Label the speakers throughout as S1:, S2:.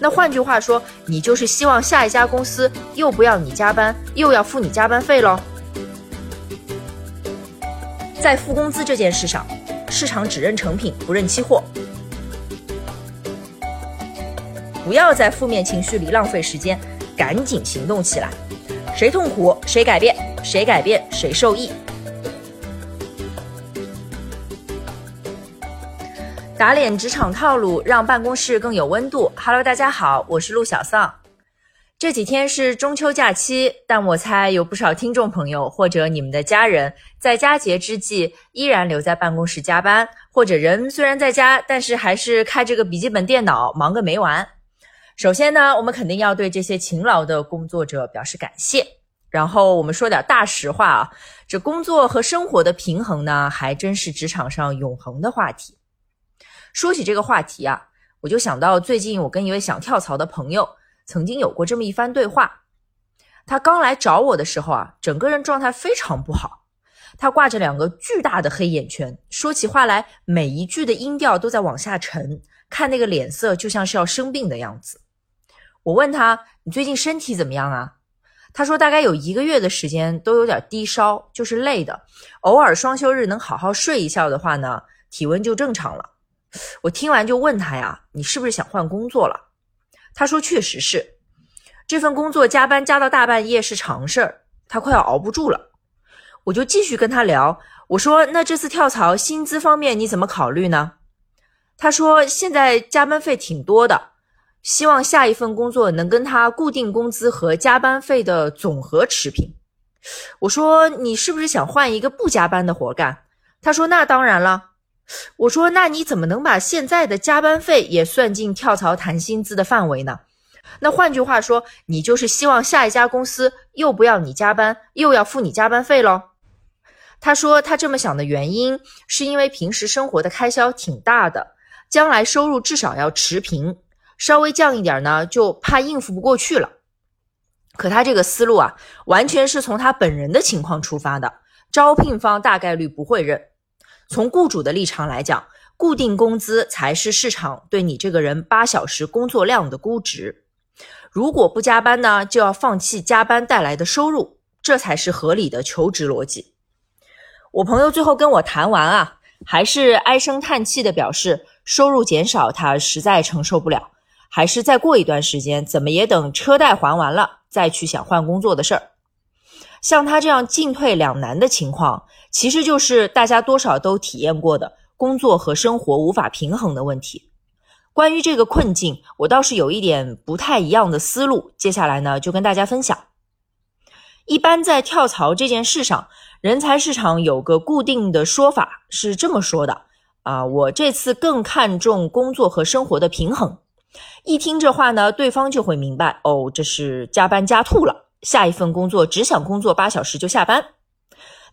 S1: 那换句话说，你就是希望下一家公司又不要你加班，又要付你加班费喽。在付工资这件事上，市场只认成品，不认期货。不要在负面情绪里浪费时间，赶紧行动起来。谁痛苦谁改变，谁改变谁受益。打脸职场套路，让办公室更有温度。Hello，大家好，我是陆小丧。这几天是中秋假期，但我猜有不少听众朋友或者你们的家人在佳节之际依然留在办公室加班，或者人虽然在家，但是还是开着个笔记本电脑忙个没完。首先呢，我们肯定要对这些勤劳的工作者表示感谢。然后我们说点大实话啊，这工作和生活的平衡呢，还真是职场上永恒的话题。说起这个话题啊，我就想到最近我跟一位想跳槽的朋友曾经有过这么一番对话。他刚来找我的时候啊，整个人状态非常不好，他挂着两个巨大的黑眼圈，说起话来每一句的音调都在往下沉，看那个脸色就像是要生病的样子。我问他：“你最近身体怎么样啊？”他说：“大概有一个月的时间都有点低烧，就是累的。偶尔双休日能好好睡一觉的话呢，体温就正常了。”我听完就问他呀：“你是不是想换工作了？”他说：“确实是，这份工作加班加到大半夜是常事儿，他快要熬不住了。”我就继续跟他聊，我说：“那这次跳槽薪资方面你怎么考虑呢？”他说：“现在加班费挺多的，希望下一份工作能跟他固定工资和加班费的总和持平。”我说：“你是不是想换一个不加班的活干？”他说：“那当然了。”我说：“那你怎么能把现在的加班费也算进跳槽谈薪资的范围呢？那换句话说，你就是希望下一家公司又不要你加班，又要付你加班费喽？”他说：“他这么想的原因，是因为平时生活的开销挺大的，将来收入至少要持平，稍微降一点呢，就怕应付不过去了。可他这个思路啊，完全是从他本人的情况出发的，招聘方大概率不会认。”从雇主的立场来讲，固定工资才是市场对你这个人八小时工作量的估值。如果不加班呢，就要放弃加班带来的收入，这才是合理的求职逻辑。我朋友最后跟我谈完啊，还是唉声叹气的表示，收入减少他实在承受不了，还是再过一段时间，怎么也等车贷还完了再去想换工作的事儿。像他这样进退两难的情况。其实就是大家多少都体验过的工作和生活无法平衡的问题。关于这个困境，我倒是有一点不太一样的思路，接下来呢就跟大家分享。一般在跳槽这件事上，人才市场有个固定的说法是这么说的：啊，我这次更看重工作和生活的平衡。一听这话呢，对方就会明白，哦，这是加班加吐了，下一份工作只想工作八小时就下班。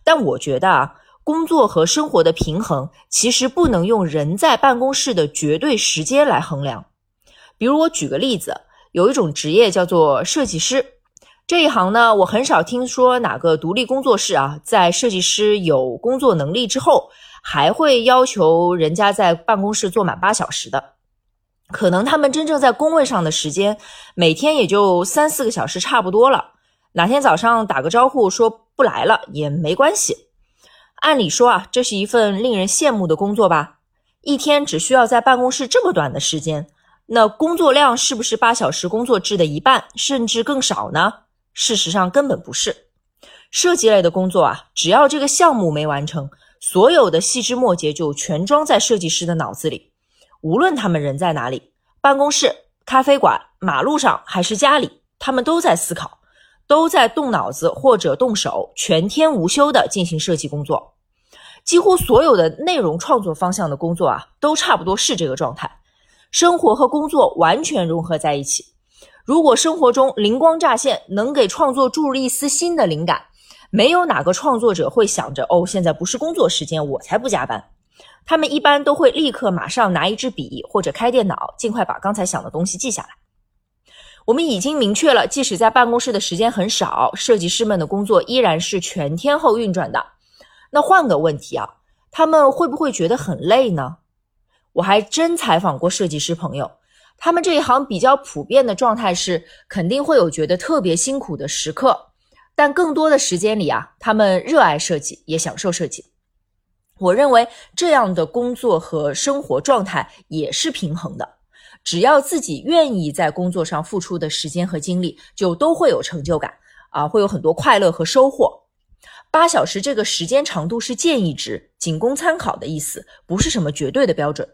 S1: 但我觉得啊，工作和生活的平衡其实不能用人在办公室的绝对时间来衡量。比如我举个例子，有一种职业叫做设计师，这一行呢，我很少听说哪个独立工作室啊，在设计师有工作能力之后，还会要求人家在办公室坐满八小时的。可能他们真正在工位上的时间，每天也就三四个小时差不多了。哪天早上打个招呼说。不来了也没关系。按理说啊，这是一份令人羡慕的工作吧？一天只需要在办公室这么短的时间，那工作量是不是八小时工作制的一半，甚至更少呢？事实上根本不是。设计类的工作啊，只要这个项目没完成，所有的细枝末节就全装在设计师的脑子里。无论他们人在哪里，办公室、咖啡馆、马路上还是家里，他们都在思考。都在动脑子或者动手，全天无休的进行设计工作。几乎所有的内容创作方向的工作啊，都差不多是这个状态。生活和工作完全融合在一起。如果生活中灵光乍现，能给创作注入一丝新的灵感，没有哪个创作者会想着哦，现在不是工作时间，我才不加班。他们一般都会立刻马上拿一支笔或者开电脑，尽快把刚才想的东西记下来。我们已经明确了，即使在办公室的时间很少，设计师们的工作依然是全天候运转的。那换个问题啊，他们会不会觉得很累呢？我还真采访过设计师朋友，他们这一行比较普遍的状态是，肯定会有觉得特别辛苦的时刻，但更多的时间里啊，他们热爱设计，也享受设计。我认为这样的工作和生活状态也是平衡的，只要自己愿意在工作上付出的时间和精力，就都会有成就感啊，会有很多快乐和收获。八小时这个时间长度是建议值，仅供参考的意思，不是什么绝对的标准。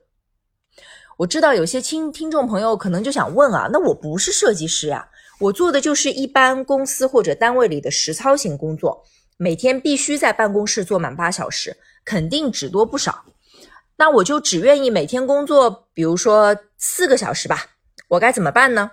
S1: 我知道有些听听众朋友可能就想问啊，那我不是设计师呀，我做的就是一般公司或者单位里的实操型工作，每天必须在办公室坐满八小时，肯定只多不少。那我就只愿意每天工作，比如说四个小时吧，我该怎么办呢？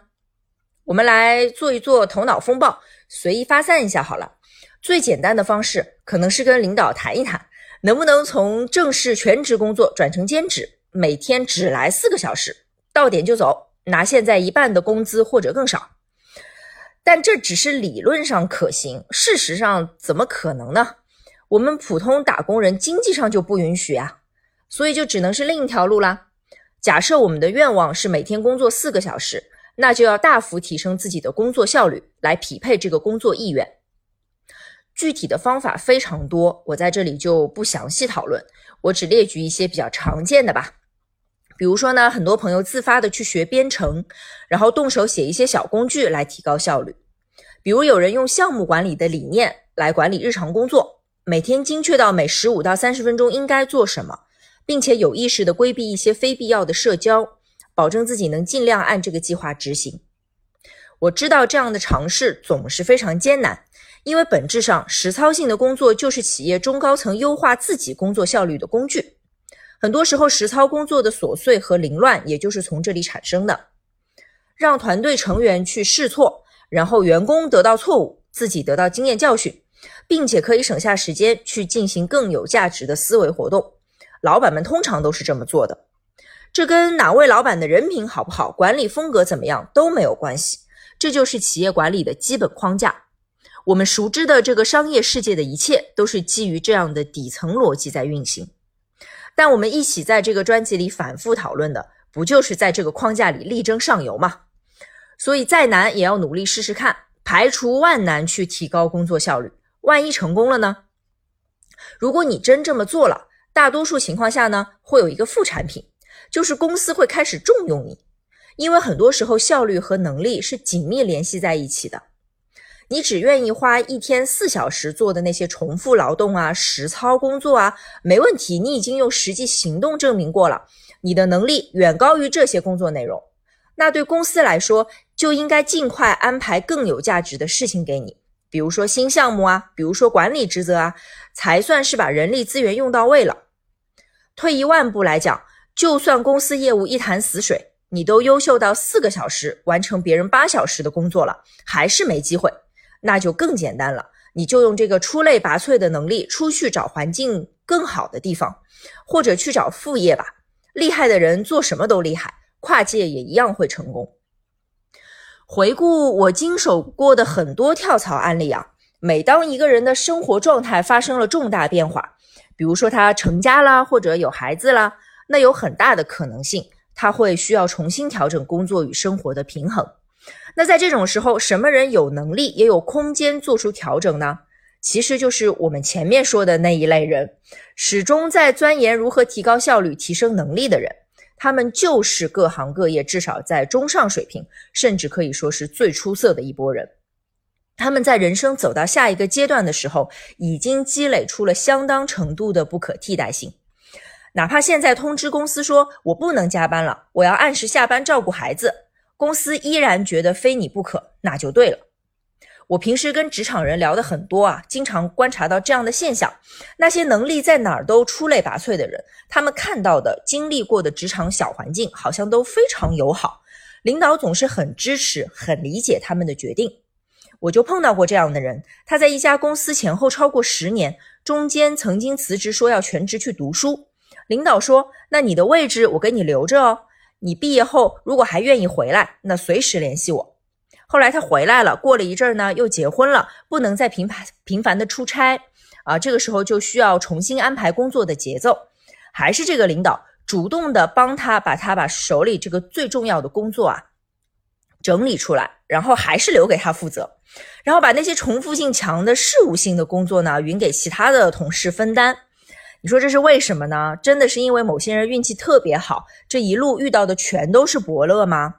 S1: 我们来做一做头脑风暴，随意发散一下好了。最简单的方式可能是跟领导谈一谈，能不能从正式全职工作转成兼职。每天只来四个小时，到点就走，拿现在一半的工资或者更少。但这只是理论上可行，事实上怎么可能呢？我们普通打工人经济上就不允许啊，所以就只能是另一条路啦。假设我们的愿望是每天工作四个小时，那就要大幅提升自己的工作效率，来匹配这个工作意愿。具体的方法非常多，我在这里就不详细讨论，我只列举一些比较常见的吧。比如说呢，很多朋友自发的去学编程，然后动手写一些小工具来提高效率。比如有人用项目管理的理念来管理日常工作，每天精确到每十五到三十分钟应该做什么，并且有意识的规避一些非必要的社交，保证自己能尽量按这个计划执行。我知道这样的尝试总是非常艰难，因为本质上实操性的工作就是企业中高层优化自己工作效率的工具。很多时候，实操工作的琐碎和凌乱，也就是从这里产生的。让团队成员去试错，然后员工得到错误，自己得到经验教训，并且可以省下时间去进行更有价值的思维活动。老板们通常都是这么做的。这跟哪位老板的人品好不好、管理风格怎么样都没有关系。这就是企业管理的基本框架。我们熟知的这个商业世界的一切，都是基于这样的底层逻辑在运行。但我们一起在这个专辑里反复讨论的，不就是在这个框架里力争上游吗？所以再难也要努力试试看，排除万难去提高工作效率。万一成功了呢？如果你真这么做了，大多数情况下呢，会有一个副产品，就是公司会开始重用你，因为很多时候效率和能力是紧密联系在一起的。你只愿意花一天四小时做的那些重复劳动啊、实操工作啊，没问题。你已经用实际行动证明过了，你的能力远高于这些工作内容。那对公司来说，就应该尽快安排更有价值的事情给你，比如说新项目啊，比如说管理职责啊，才算是把人力资源用到位了。退一万步来讲，就算公司业务一潭死水，你都优秀到四个小时完成别人八小时的工作了，还是没机会。那就更简单了，你就用这个出类拔萃的能力出去找环境更好的地方，或者去找副业吧。厉害的人做什么都厉害，跨界也一样会成功。回顾我经手过的很多跳槽案例啊，每当一个人的生活状态发生了重大变化，比如说他成家啦，或者有孩子啦，那有很大的可能性他会需要重新调整工作与生活的平衡。那在这种时候，什么人有能力也有空间做出调整呢？其实就是我们前面说的那一类人，始终在钻研如何提高效率、提升能力的人。他们就是各行各业至少在中上水平，甚至可以说是最出色的一波人。他们在人生走到下一个阶段的时候，已经积累出了相当程度的不可替代性。哪怕现在通知公司说我不能加班了，我要按时下班照顾孩子。公司依然觉得非你不可，那就对了。我平时跟职场人聊的很多啊，经常观察到这样的现象：那些能力在哪儿都出类拔萃的人，他们看到的、经历过的职场小环境好像都非常友好，领导总是很支持、很理解他们的决定。我就碰到过这样的人，他在一家公司前后超过十年，中间曾经辞职说要全职去读书，领导说：“那你的位置我给你留着哦。”你毕业后如果还愿意回来，那随时联系我。后来他回来了，过了一阵儿呢，又结婚了，不能再频繁频繁的出差啊。这个时候就需要重新安排工作的节奏。还是这个领导主动的帮他把他把手里这个最重要的工作啊整理出来，然后还是留给他负责，然后把那些重复性强的事务性的工作呢匀给其他的同事分担。你说这是为什么呢？真的是因为某些人运气特别好，这一路遇到的全都是伯乐吗？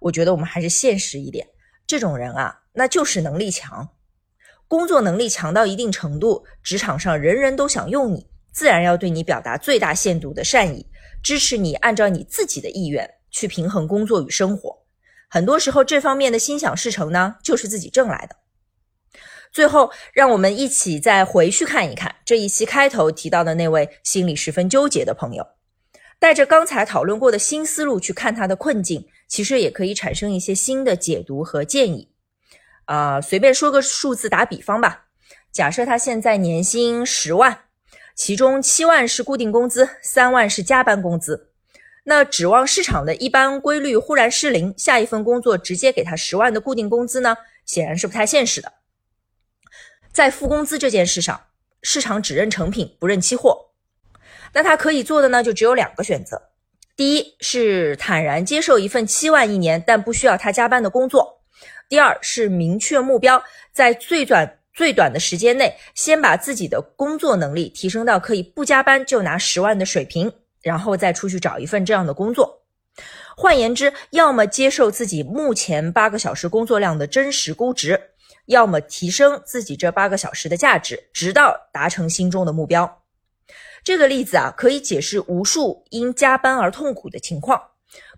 S1: 我觉得我们还是现实一点，这种人啊，那就是能力强，工作能力强到一定程度，职场上人人都想用你，自然要对你表达最大限度的善意，支持你按照你自己的意愿去平衡工作与生活。很多时候，这方面的心想事成呢，就是自己挣来的。最后，让我们一起再回去看一看这一期开头提到的那位心里十分纠结的朋友，带着刚才讨论过的新思路去看他的困境，其实也可以产生一些新的解读和建议。啊，随便说个数字打比方吧，假设他现在年薪十万，其中七万是固定工资，三万是加班工资，那指望市场的一般规律忽然失灵，下一份工作直接给他十万的固定工资呢？显然是不太现实的。在付工资这件事上，市场只认成品不认期货，那他可以做的呢，就只有两个选择：第一是坦然接受一份七万一年但不需要他加班的工作；第二是明确目标，在最短最短的时间内，先把自己的工作能力提升到可以不加班就拿十万的水平，然后再出去找一份这样的工作。换言之，要么接受自己目前八个小时工作量的真实估值。要么提升自己这八个小时的价值，直到达成心中的目标。这个例子啊，可以解释无数因加班而痛苦的情况。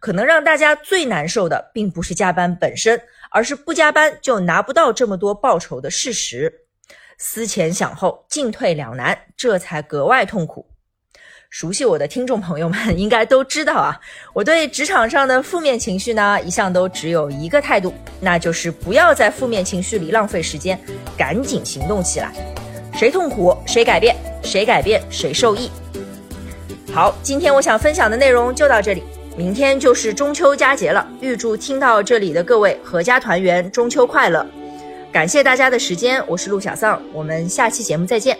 S1: 可能让大家最难受的，并不是加班本身，而是不加班就拿不到这么多报酬的事实。思前想后，进退两难，这才格外痛苦。熟悉我的听众朋友们应该都知道啊，我对职场上的负面情绪呢，一向都只有一个态度，那就是不要在负面情绪里浪费时间，赶紧行动起来。谁痛苦谁改变，谁改变谁受益。好，今天我想分享的内容就到这里，明天就是中秋佳节了，预祝听到这里的各位阖家团圆，中秋快乐。感谢大家的时间，我是陆小丧，我们下期节目再见。